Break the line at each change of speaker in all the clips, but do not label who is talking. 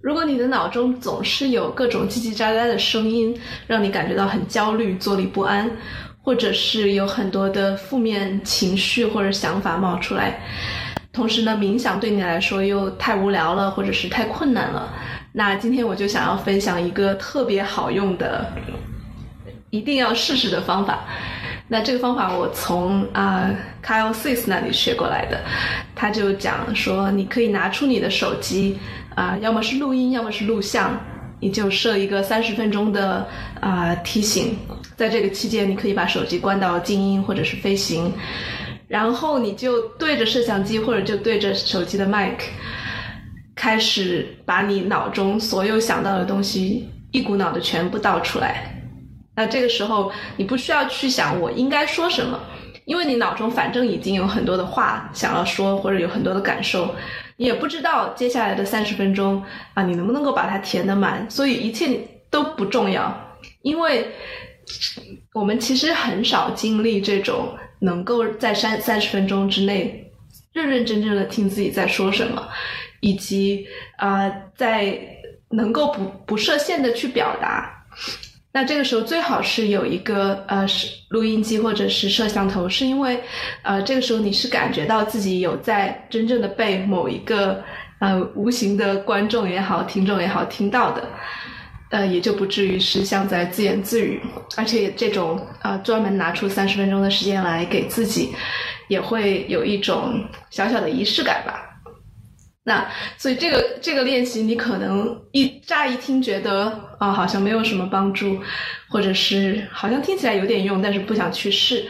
如果你的脑中总是有各种叽叽喳喳的声音，让你感觉到很焦虑、坐立不安，或者是有很多的负面情绪或者想法冒出来，同时呢，冥想对你来说又太无聊了，或者是太困难了，那今天我就想要分享一个特别好用的，一定要试试的方法。那这个方法我从啊 Kyle s i s 那里学过来的，他就讲说，你可以拿出你的手机。啊，要么是录音，要么是录像，你就设一个三十分钟的啊提醒，在这个期间，你可以把手机关到静音或者是飞行，然后你就对着摄像机或者就对着手机的麦克，开始把你脑中所有想到的东西一股脑的全部倒出来。那这个时候，你不需要去想我应该说什么，因为你脑中反正已经有很多的话想要说，或者有很多的感受。也不知道接下来的三十分钟啊，你能不能够把它填得满？所以一切都不重要，因为我们其实很少经历这种能够在三三十分钟之内认认真真的听自己在说什么，以及啊，在能够不不设限的去表达。那这个时候最好是有一个呃是录音机或者是摄像头，是因为呃这个时候你是感觉到自己有在真正的被某一个呃无形的观众也好、听众也好听到的，呃也就不至于是像在自言自语，而且这种呃专门拿出三十分钟的时间来给自己，也会有一种小小的仪式感吧。那所以这个这个练习，你可能一乍一听觉得啊，好像没有什么帮助，或者是好像听起来有点用，但是不想去试。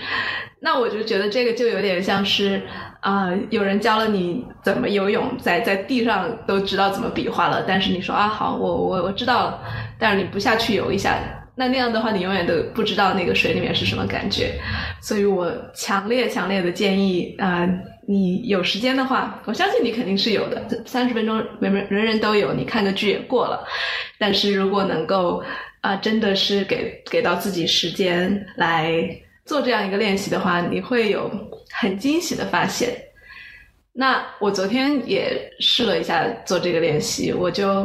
那我就觉得这个就有点像是啊，有人教了你怎么游泳，在在地上都知道怎么比划了，但是你说啊好，我我我知道了，但是你不下去游一下。那那样的话，你永远都不知道那个水里面是什么感觉，所以我强烈强烈的建议啊，你有时间的话，我相信你肯定是有的，三十分钟人人人人都有，你看个剧也过了。但是如果能够啊，真的是给给到自己时间来做这样一个练习的话，你会有很惊喜的发现。那我昨天也试了一下做这个练习，我就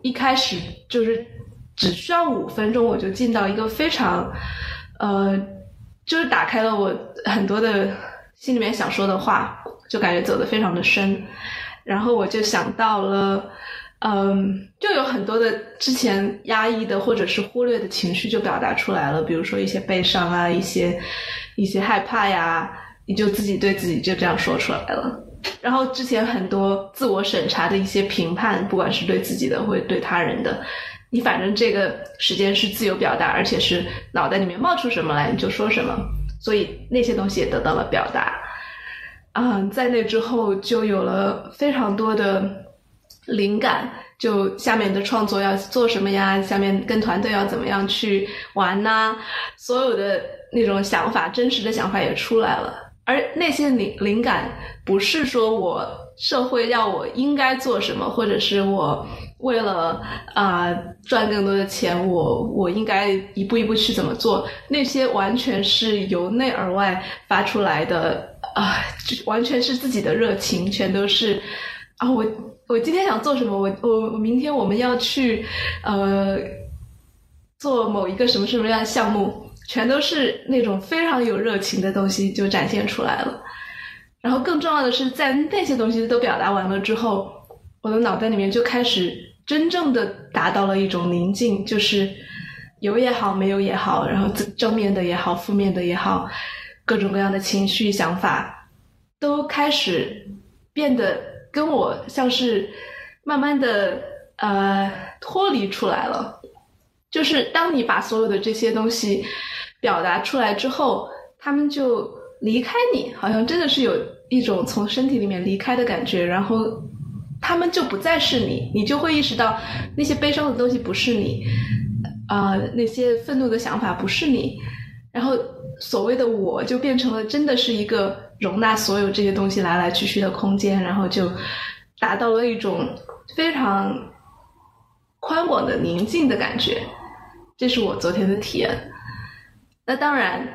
一开始就是。只需要五分钟，我就进到一个非常，呃，就是打开了我很多的心里面想说的话，就感觉走得非常的深。然后我就想到了，嗯，就有很多的之前压抑的或者是忽略的情绪就表达出来了，比如说一些悲伤啊，一些一些害怕呀，你就自己对自己就这样说出来了。然后之前很多自我审查的一些评判，不管是对自己的或者对他人的。你反正这个时间是自由表达，而且是脑袋里面冒出什么来你就说什么，所以那些东西也得到了表达。嗯，在那之后就有了非常多的灵感，就下面的创作要做什么呀？下面跟团队要怎么样去玩呐？所有的那种想法，真实的想法也出来了。而那些灵灵感，不是说我社会要我应该做什么，或者是我。为了啊赚更多的钱，我我应该一步一步去怎么做？那些完全是由内而外发出来的啊，完全是自己的热情，全都是啊！我我今天想做什么？我我我明天我们要去呃做某一个什么什么样的项目，全都是那种非常有热情的东西就展现出来了。然后更重要的是，在那些东西都表达完了之后，我的脑袋里面就开始。真正的达到了一种宁静，就是有也好，没有也好，然后正面的也好，负面的也好，各种各样的情绪想法都开始变得跟我像是慢慢的呃脱离出来了。就是当你把所有的这些东西表达出来之后，他们就离开你，好像真的是有一种从身体里面离开的感觉，然后。他们就不再是你，你就会意识到那些悲伤的东西不是你，啊，那些愤怒的想法不是你，然后所谓的我就变成了真的是一个容纳所有这些东西来来去去的空间，然后就达到了一种非常宽广的宁静的感觉。这是我昨天的体验。那当然，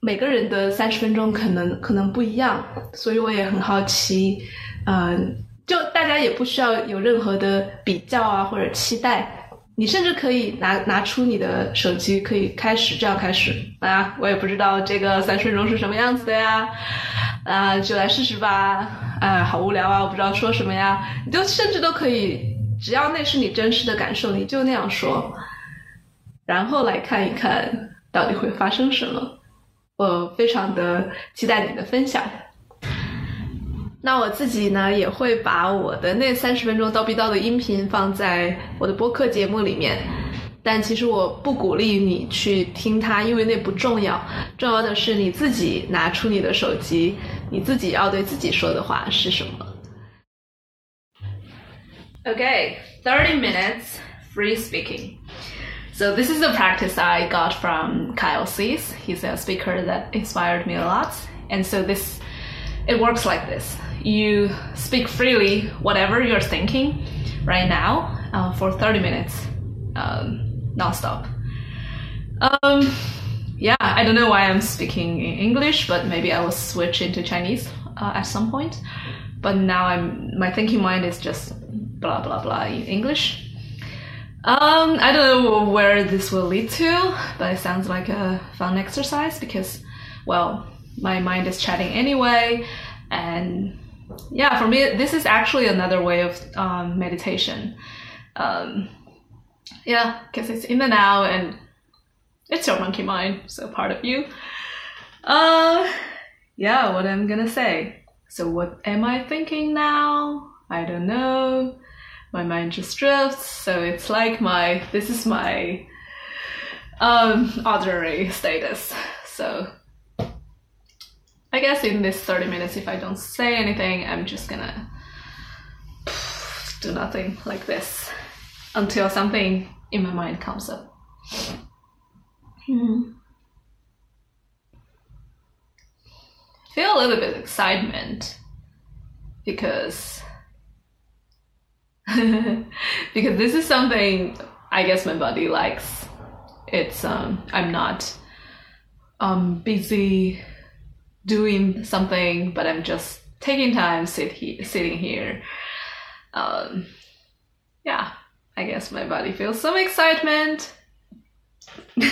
每个人的三十分钟可能可能不一样，所以我也很好奇，嗯。就大家也不需要有任何的比较啊或者期待。你甚至可以拿拿出你的手机，可以开始这样开始啊！我也不知道这个三十分钟是什么样子的呀，啊，就来试试吧！啊，好无聊啊，我不知道说什么呀。你就甚至都可以，只要那是你真实的感受，你就那样说，然后来看一看到底会发生什么。我非常的期待你的分享。那我自己呢，也会把我的那三十分钟叨逼叨的音频放在我的播客节目里面，但其实我不鼓励你去听它，因为那不重要。重要的是你自己拿出你的手机，你自己要对自己说的话是什么。Okay, thirty minutes free speaking. So this is a practice I got from Kyle Cease. He's a speaker that inspired me a lot, and so this it works like this you speak freely whatever you're thinking right now uh, for 30 minutes um, nonstop. Um, yeah, I don't know why I'm speaking in English, but maybe I will switch into Chinese uh, at some point. But now I'm my thinking mind is just blah blah blah in English. Um, I don't know where this will lead to, but it sounds like a fun exercise because, well, my mind is chatting anyway, and yeah, for me, this is actually another way of um, meditation. Um, yeah, because it's in the now and it's your monkey mind, so part of you. Uh, yeah, what I'm gonna say. So, what am I thinking now? I don't know. My mind just drifts, so it's like my this is my um ordinary status. So I guess in this 30 minutes, if I don't say anything, I'm just gonna do nothing like this until something in my mind comes up. Hmm. Feel a little bit of excitement because because this is something I guess my body likes. It's um I'm not um busy doing something, but I'm just taking time sit he- sitting here. Um, yeah, I guess my body feels some excitement.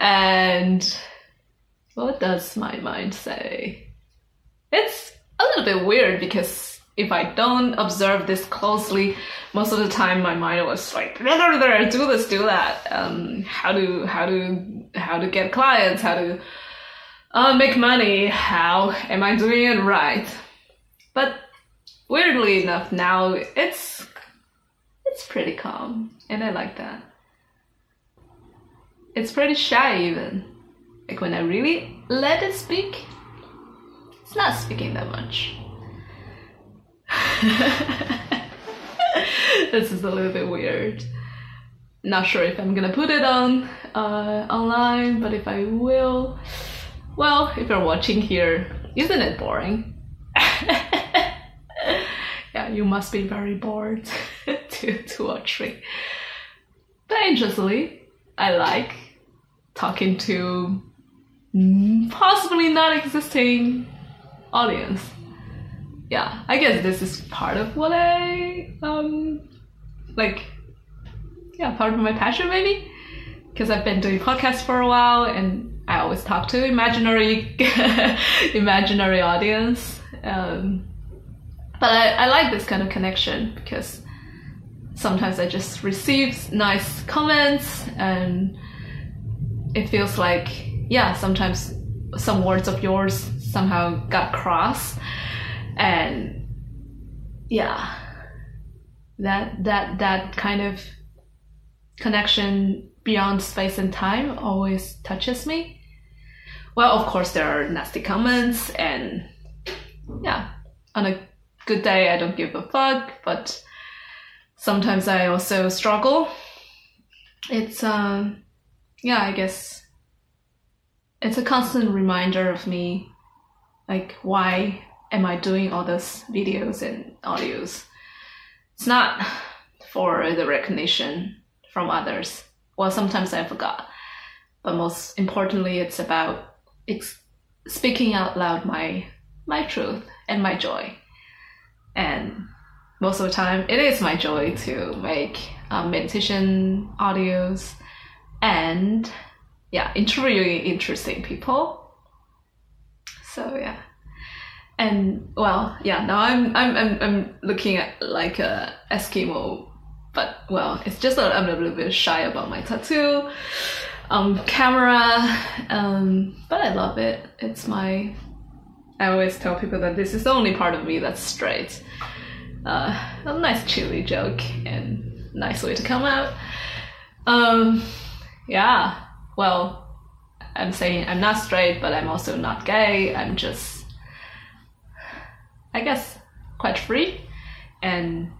and what does my mind say? It's a little bit weird because if I don't observe this closely, most of the time my mind was like, do this, do that. Um, how to how to how to get clients, how to uh, make money. How am I doing it right? But weirdly enough, now it's it's pretty calm, and I like that. It's pretty shy even. Like when I really let it speak, it's not speaking that much. this is a little bit weird. Not sure if I'm gonna put it on uh, online, but if I will, well, if you're watching here, isn't it boring? yeah, you must be very bored to, to watch me. But interestingly, I like talking to possibly not existing audience. Yeah, I guess this is part of what I um like yeah, part of my passion maybe because I've been doing podcasts for a while and I always talk to imaginary imaginary audience. Um, but I, I like this kind of connection because sometimes I just receive nice comments and it feels like yeah sometimes some words of yours somehow got cross and yeah that that that kind of connection beyond space and time always touches me well, of course, there are nasty comments, and yeah, on a good day, I don't give a fuck, but sometimes I also struggle. It's, um, yeah, I guess it's a constant reminder of me, like, why am I doing all those videos and audios? It's not for the recognition from others. Well, sometimes I forgot. But most importantly, it's about ex- speaking out loud my my truth and my joy.
And most of the time it is my joy to make um, meditation audios and yeah interviewing interesting people. So yeah. And well yeah now i'm i'm i'm, I'm looking at like a eskimo but well it's just that i'm a little bit shy about my tattoo um camera um but i love it. It's my i always tell people that this is the only part of me that's straight. Uh, a nice chilly joke and nice way to come out. Um yeah well i'm saying i'm not straight but i'm also not gay. I'm just I guess, quite free and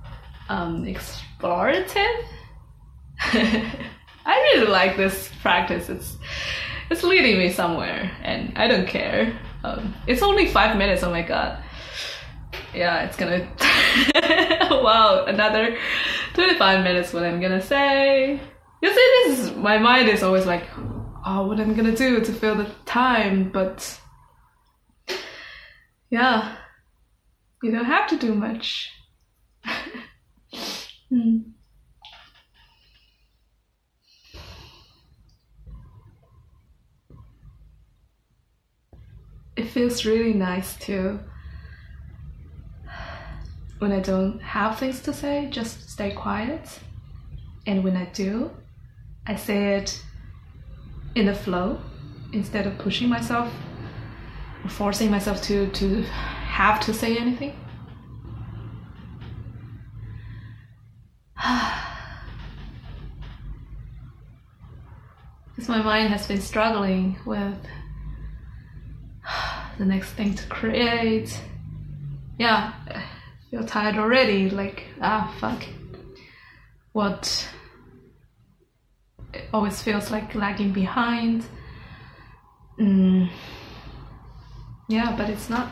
um, explorative. I really like this practice. It's it's leading me somewhere, and I don't care. Um, it's only five minutes. Oh my god! Yeah, it's gonna. wow, another twenty-five minutes. What I'm gonna say? You see, this is my mind is always like, oh, what I'm gonna do to fill the time, but yeah you don't have to do much. mm. It feels really nice too. When I don't have things to say, just stay quiet. And when I do, I say it in the flow instead of pushing myself or forcing myself to, to have to say anything? Because my mind has been struggling with the next thing to create. Yeah, feel tired already. Like, ah, fuck. What it always feels like lagging behind. Mm. Yeah, but it's not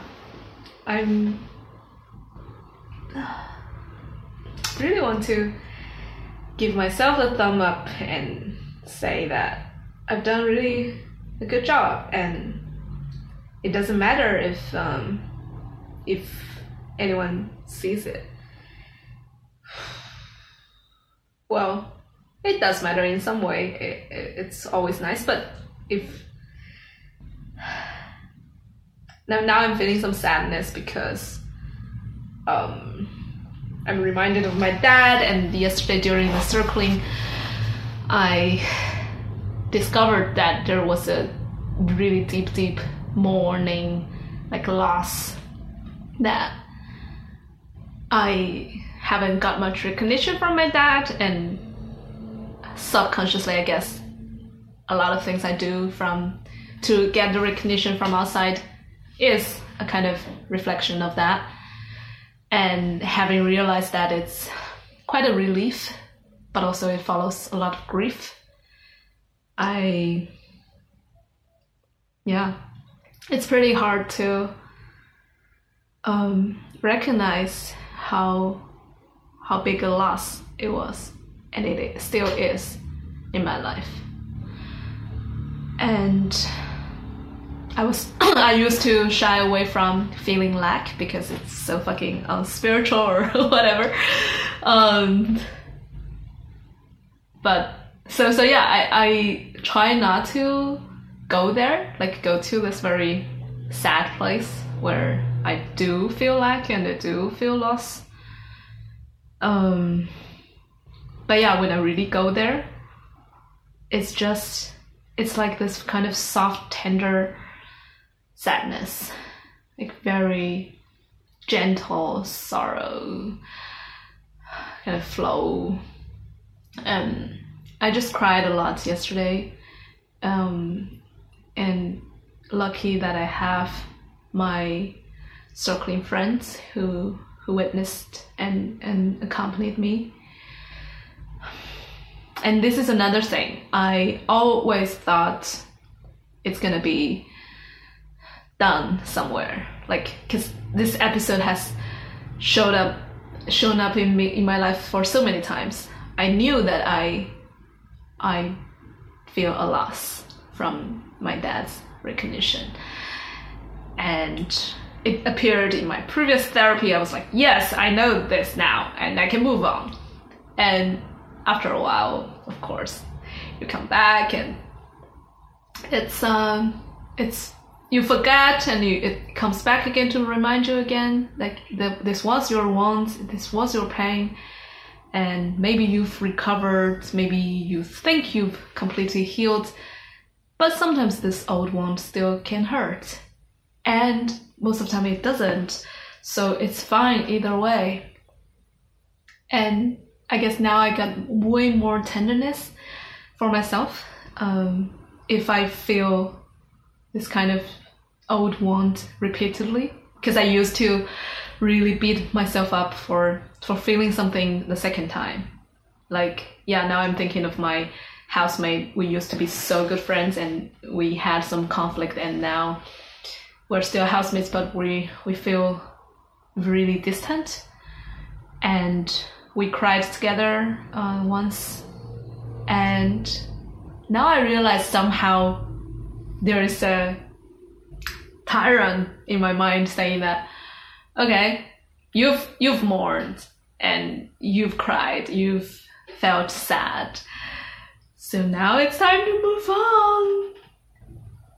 I'm really want to give myself a thumb up and say that I've done really a good job and it doesn't matter if um, if anyone sees it. Well, it does matter in some way. It, it, it's always nice, but if now now I'm feeling some sadness because um, I'm reminded of my dad, and yesterday during the circling, I discovered that there was a really deep, deep mourning, like loss that I haven't got much recognition from my dad, and subconsciously, I guess, a lot of things I do from to get the recognition from outside is a kind of reflection of that. And having realized that it's quite a relief, but also it follows a lot of grief. I, yeah, it's pretty hard to um, recognize how how big a loss it was, and it still is in my life. And I was I used to shy away from feeling lack because it's so fucking unspiritual or whatever. Um, but so so yeah, I, I try not to go there, like go to this very sad place where I do feel lack and I do feel loss. Um, but yeah, when I really go there, it's just it's like this kind of soft, tender sadness, like very gentle sorrow kind of flow. And I just cried a lot yesterday. Um, and lucky that I have my circling friends who who witnessed and and accompanied me. And this is another thing. I always thought it's gonna be done somewhere like because this episode has showed up shown up in me in my life for so many times i knew that i i feel a loss from my dad's recognition and it appeared in my previous therapy. I was like, yes, I know this now, and I can move on. And after a while, of course, you come back and it's um it's you forget and you, it comes back again to remind you again like the, this was your want this was your pain and maybe you've recovered maybe you think you've completely healed but sometimes this old wound still can hurt. And most of the time it doesn't. So it's fine either way. And i guess now i got way more tenderness for myself. Um, if i feel this kind of old wound repeatedly. Because I used to really beat myself up for for feeling something the second time. Like yeah, now I'm thinking of my housemate. We used to be so good friends and we had some conflict and now we're still housemates but we we feel really distant and we cried together uh, once and now I realize somehow there is a tyrant in my mind saying that, okay, you've you've mourned and you've cried, you've felt sad. So now it's time to move on.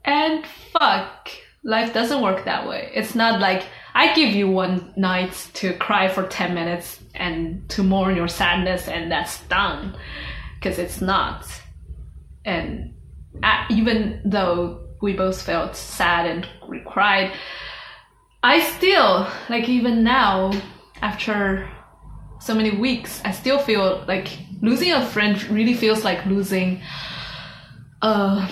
And fuck, life doesn't work that way. It's not like I give you one night to cry for 10 minutes and to mourn your sadness and that's done. Because it's not. And even though we both felt sad and we cried. I still, like, even now, after so many weeks, I still feel like losing a friend really feels like losing, uh,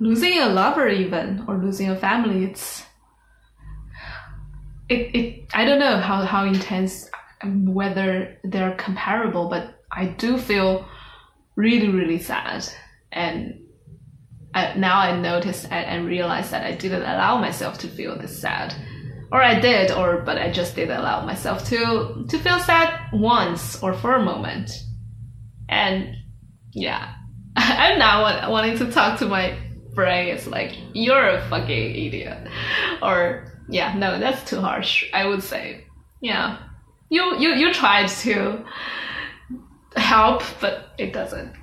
losing a lover, even, or losing a family. It's, it, it, I don't know how, how intense, whether they're comparable, but I do feel really, really sad. And I, now I notice and, and realize that I didn't allow myself to feel this sad, or I did, or but I just didn't allow myself to to feel sad once or for a moment, and yeah, I'm now wanting to talk to my brain. It's like you're a fucking idiot, or yeah, no, that's too harsh. I would say, yeah, you you you tried to help, but it doesn't.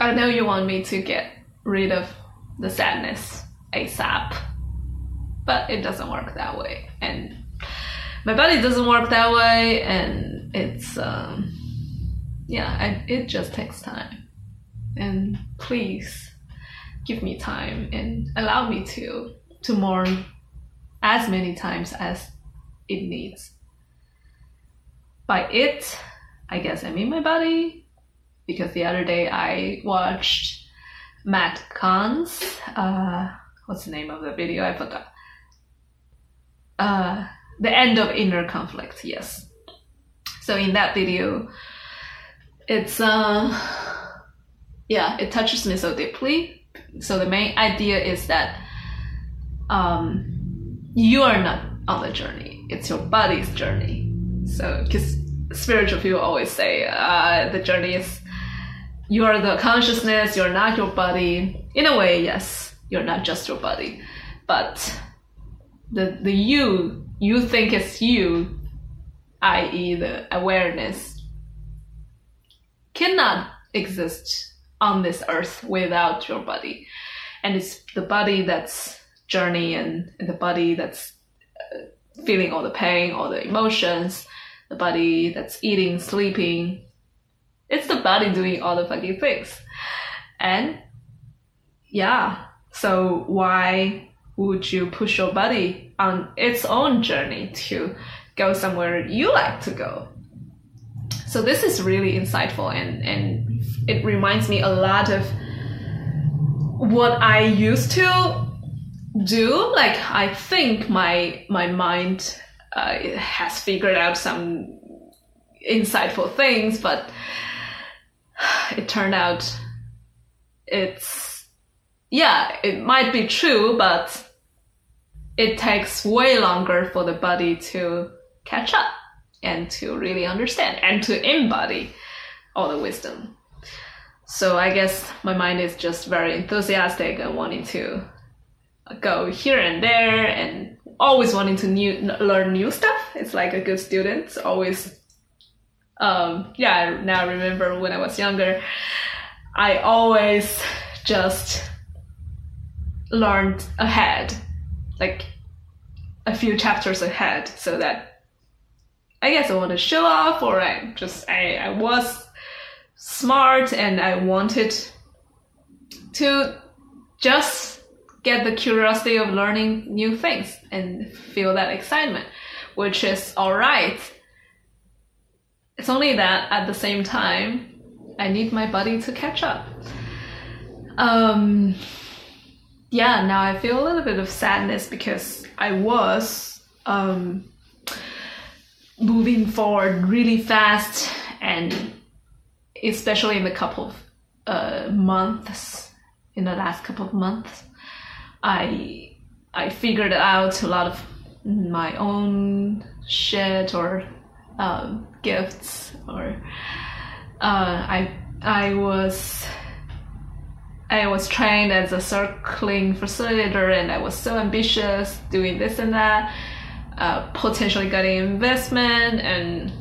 I know you want me to get rid of the sadness ASAP. But it doesn't work that way. And my body doesn't work that way. And it's, um, yeah, I, it just takes time. And please give me time and allow me to, to mourn as many times as it needs. By it, I guess I mean my body, because the other day I watched Matt Kahn's, uh, what's the name of the video? I forgot. Uh, the end of inner conflict. Yes. So in that video, it's uh, yeah, it touches me so deeply. So the main idea is that um, you are not on the journey; it's your body's journey. So because spiritual people always say uh, the journey is you are the consciousness, you're not your body. In a way, yes, you're not just your body. But the the you you think is you, i.e. the awareness, cannot exist on this earth without your body. And it's the body that's journey and, and the body that's uh, feeling all the pain, all the emotions, the body that's eating, sleeping, it's the body doing all the fucking things. And yeah, so why would you push your body on its own journey to go somewhere you like to go? So this is really insightful and, and it reminds me a lot of what I used to do. Like I think my my mind uh, has figured out some insightful things, but it turned out it's yeah it might be true but it takes way longer for the body to catch up and to really understand and to embody all the wisdom so i guess my mind is just very enthusiastic and wanting to go here and there and always wanting to new learn new stuff. It's like a good student, always. Um, yeah, now I remember when I was younger, I always just learned ahead, like a few chapters ahead, so that I guess I want to show off, or I just I, I was smart and I wanted to just get the curiosity of learning new things and feel that excitement, which is all right. It's only that at the same time, I need my body to catch up. Um, yeah, now I feel a little bit of sadness because I was um, moving forward really fast, and especially in the couple of uh, months, in the last couple of months, I I figured out a lot of my own shit or um, gifts or uh, I I was I was trained as a circling facilitator and I was so ambitious doing this and that, uh, potentially getting investment and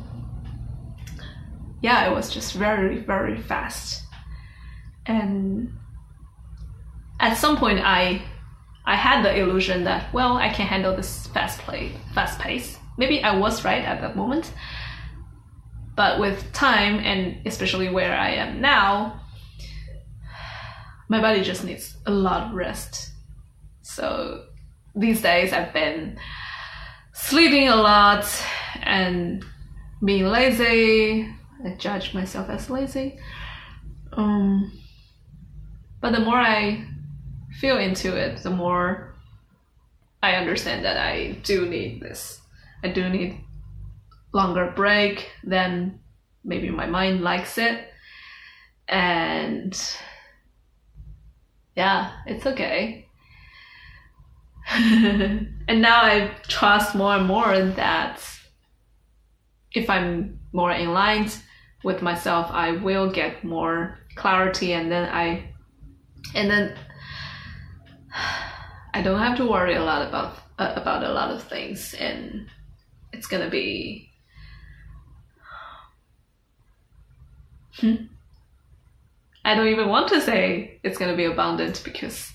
yeah, it was just very, very fast. And at some point I I had the illusion that, well, I can handle this fast play fast pace. Maybe I was right at that moment. But with time and especially where I am now, my body just needs a lot of rest. So these days I've been sleeping a lot and being lazy. I judge myself as lazy. Um, but the more I feel into it, the more I understand that I do need this. I do need longer break than maybe my mind likes it. And yeah, it's okay. and now I trust more and more that if I'm more in line with myself, I will get more clarity, and then I, and then I don't have to worry a lot about uh, about a lot of things, and it's gonna be. Hmm. I don't even want to say it's gonna be abundant because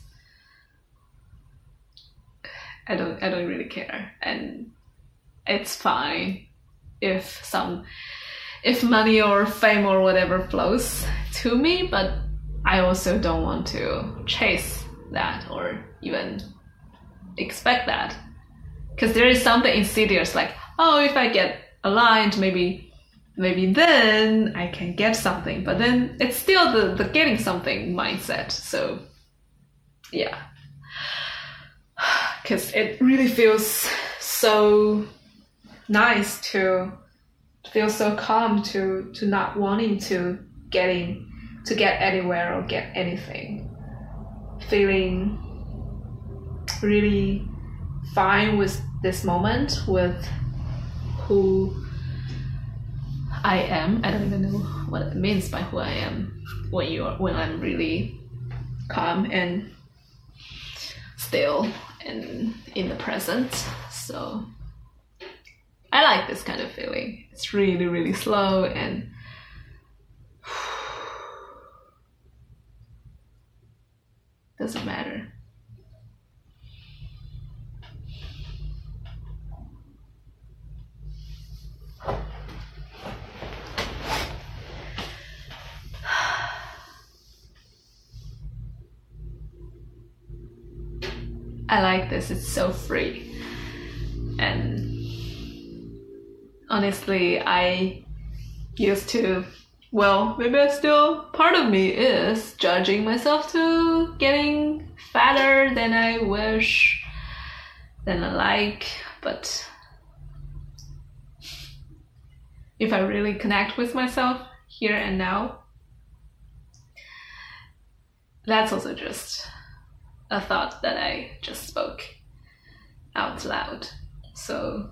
I don't I don't really care and it's fine if some if money or fame or whatever flows to me but I also don't want to chase that or even expect that because there is something insidious like oh if I get aligned maybe maybe then I can get something. But then it's still the, the getting something mindset. So yeah. Because it really feels so nice to feel so calm to to not wanting to getting to get anywhere or get anything. Feeling really fine with this moment with who I am. I don't even know what it means by who I am when you are, when I'm really calm and still and in the present. So I like this kind of feeling. It's really really slow and doesn't matter. I like this. It's so free. And honestly, I used to, well, maybe I still, part of me is judging myself to getting fatter than I wish, than I like, but if I really connect with myself here and now, that's also just a thought that I just spoke out loud. So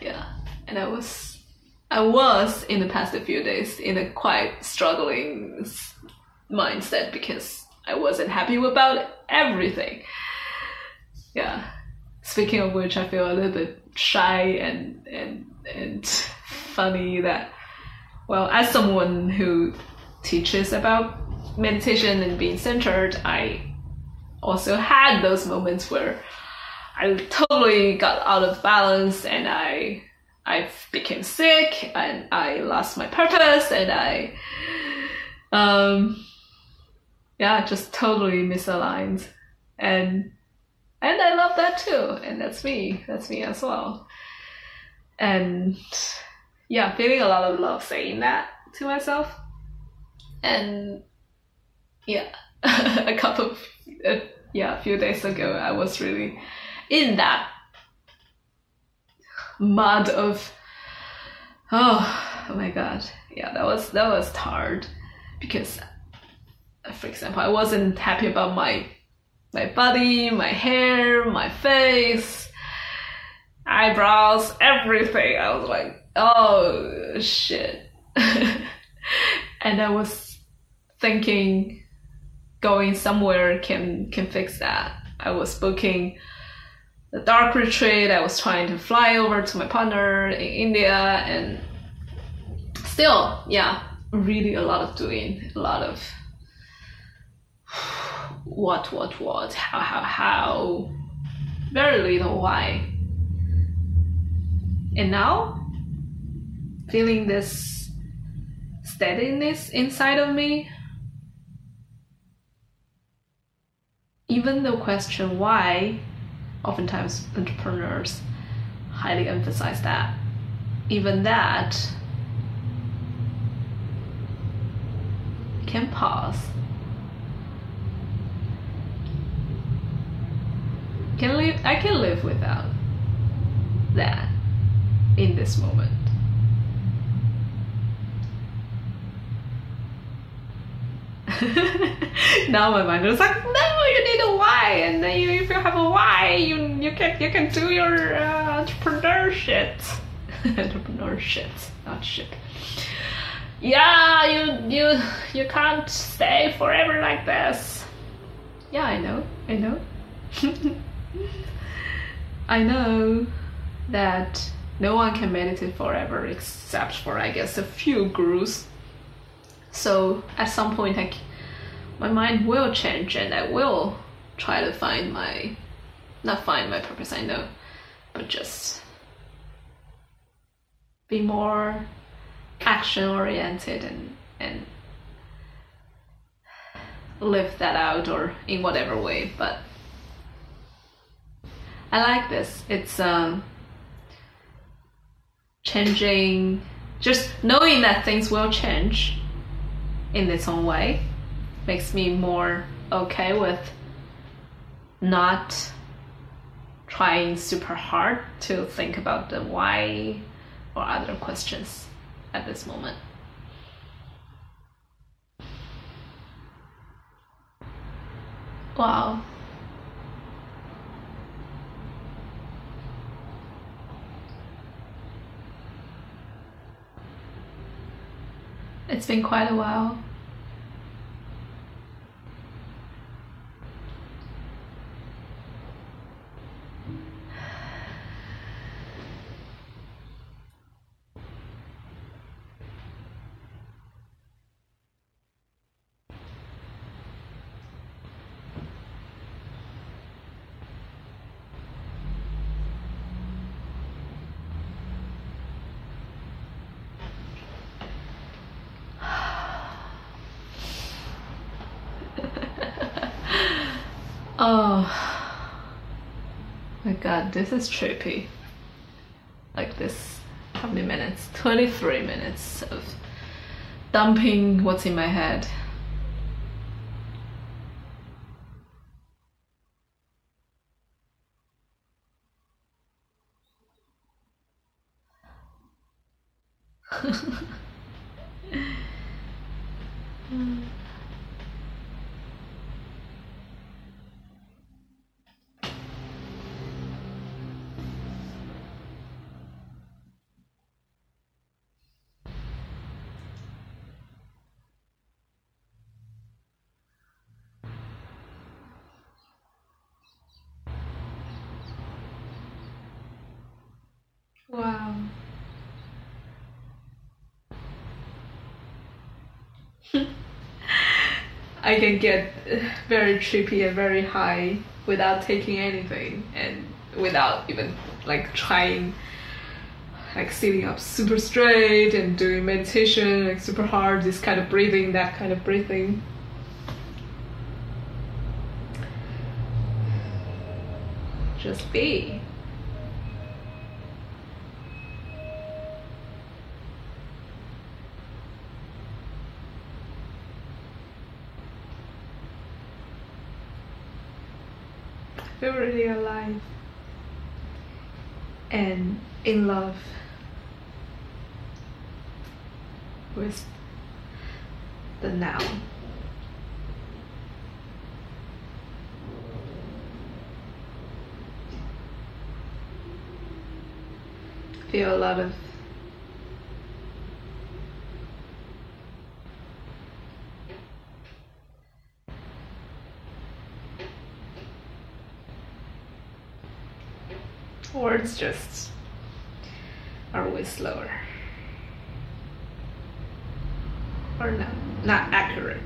yeah, and I was I was in the past a few days in a quite struggling mindset because I wasn't happy about everything. Yeah, speaking of which, I feel a little bit shy and and and funny that well, as someone who teaches about meditation and being centered, I also had those moments where I totally got out of balance and I I became sick and I lost my purpose and I um yeah just totally misaligned. And and I love that too and that's me that's me as well. And yeah feeling a lot of love saying that to myself. And yeah. A couple of uh, yeah a few days ago I was really in that mud of oh, oh my god. Yeah that was that was hard because for example i wasn't happy about my my body my hair my face eyebrows everything. I was like oh shit. And i was thinking going somewhere can can fix that i was booking the dark retreat. I was trying to fly over to my partner in India, and still, yeah, really a lot of doing, a lot of what, what, what, how, how, how, very little why. And now, feeling this steadiness inside of me, even the question why oftentimes entrepreneurs highly emphasize that. Even that can pause. Can live I can live without that in this moment. now my mind is like, no, you need a why, and then you, if you have a why, you you can you can do your uh, entrepreneur shit, entrepreneur shit, not shit. Yeah, you you you can't stay forever like this. Yeah, I know, I know. I know that no one can meditate forever except for I guess a few gurus so at some point, I, my mind will change and I will try to find my, not find my purpose, I know, but just be more action oriented and, and live that out or in whatever way. But I like this. It's um, changing, just knowing that things will change in its own way makes me more okay with not trying super hard to think about the why or other questions at this moment. Wow. It's been quite a while. Oh my god, this is trippy. Like this, how many minutes? 23 minutes of dumping what's in my head.
Wow. I can get very trippy and very high without taking anything and without even like trying like sitting up super straight and doing meditation like super hard this kind of breathing that kind of breathing just be feel really alive and in love with the now. Feel a lot of words just are way slower. Or not not accurate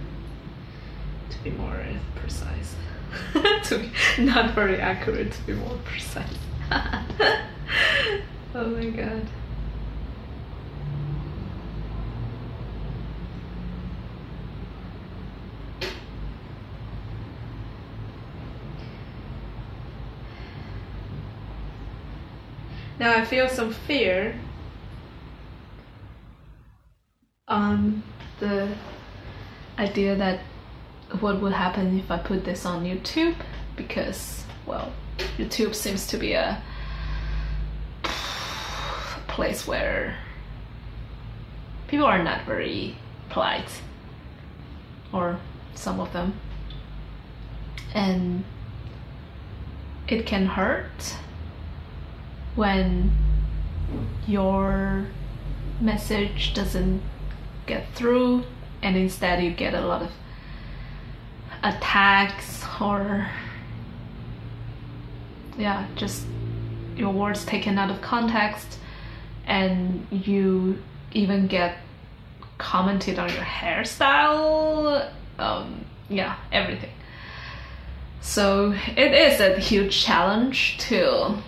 to be more precise. To be not very accurate to be more precise. Oh my god Now I feel some fear on the idea that what would happen if I put this on YouTube because, well, YouTube seems to be a place where people are not very polite, or some of them, and it can hurt when your message doesn't get through and instead you get a lot of attacks or yeah just your words taken out of context and you even get commented on your hairstyle um, yeah everything. So it is a huge challenge to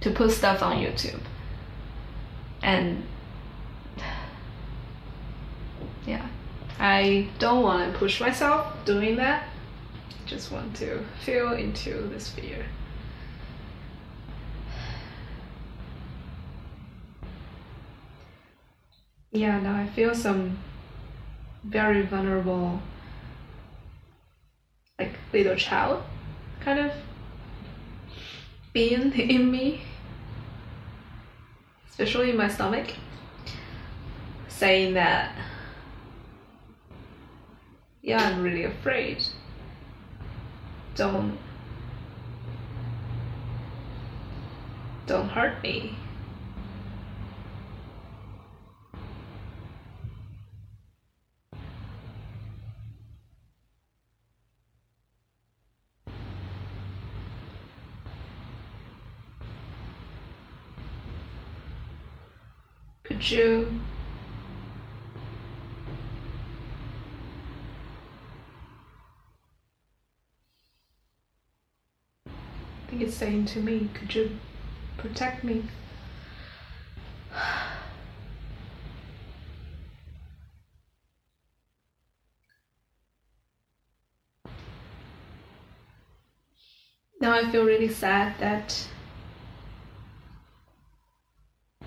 to put stuff on youtube. And yeah. I don't want to push myself doing that. Just want to feel into this fear yeah now i feel some very vulnerable like little child kind of being in me especially in my stomach saying that yeah i'm really afraid. Don't don't hurt me I think it's saying to me, could you protect me? Now I feel really sad that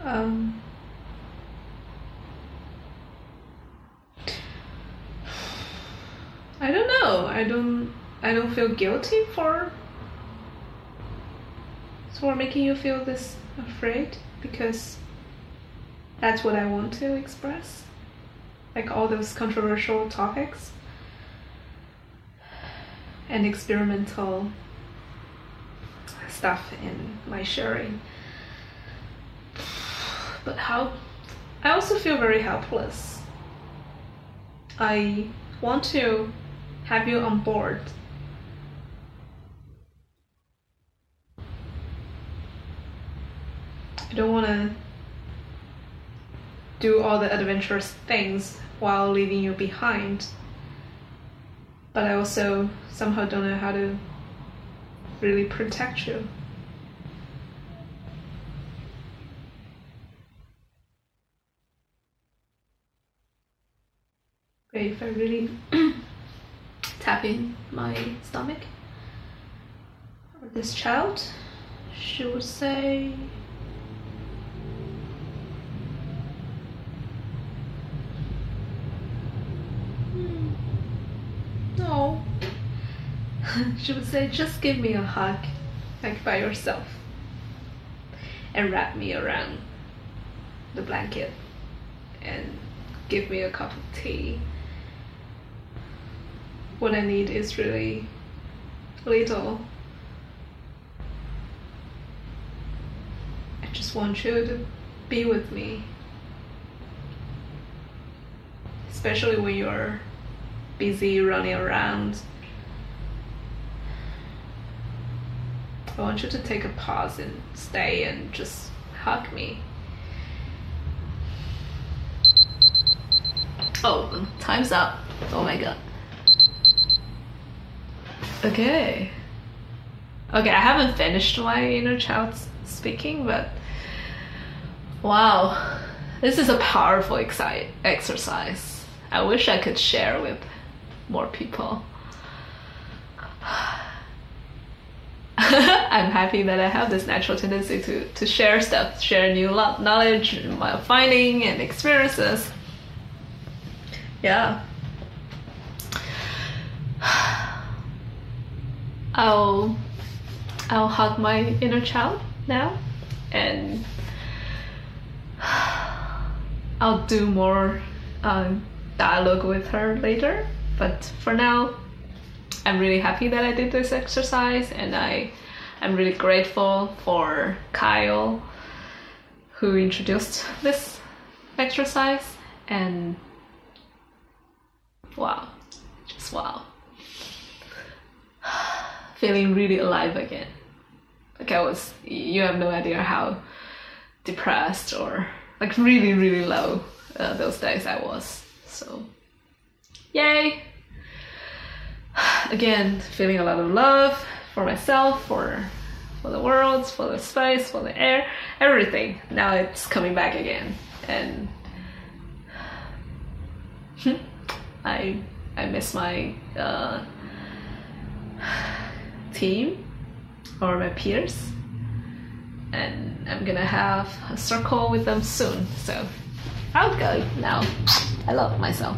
um, I don't know. I don't I don't feel guilty for for making you feel this afraid because that's what I want to express. Like all those controversial topics and experimental stuff in my sharing. But how I also feel very helpless. I want to have you on board I don't want to do all the adventurous things while leaving you behind. But I also somehow don't know how to really protect you. But if I really tap in my stomach for this child, she would say, she would say, just give me a hug, like by yourself, and wrap me around the blanket and give me a cup of tea. What I need is really little. I just want you to be with me. Especially when you're busy running around. I want you to take a pause and stay and just hug me. Oh, time's up. Oh my god. Okay. Okay, I haven't finished my inner child speaking, but wow, this is a powerful exercise. I wish I could share with more people. I'm happy that I have this natural tendency to, to share stuff, share new knowledge, my finding and experiences. Yeah. I'll I'll hug my inner child now and I'll do more um, dialogue with her later. But for now, I'm really happy that I did this exercise and I I'm really grateful for Kyle who introduced this exercise and wow just wow. Feeling really alive again. Like I was you have no idea how depressed or like really really low uh, those days I was. So yay again feeling a lot of love for myself for for the world for the space for the air everything. Now it's coming back again. And I I miss my uh, team or my peers. And I'm gonna have a circle with them soon. So I'll go now. I love myself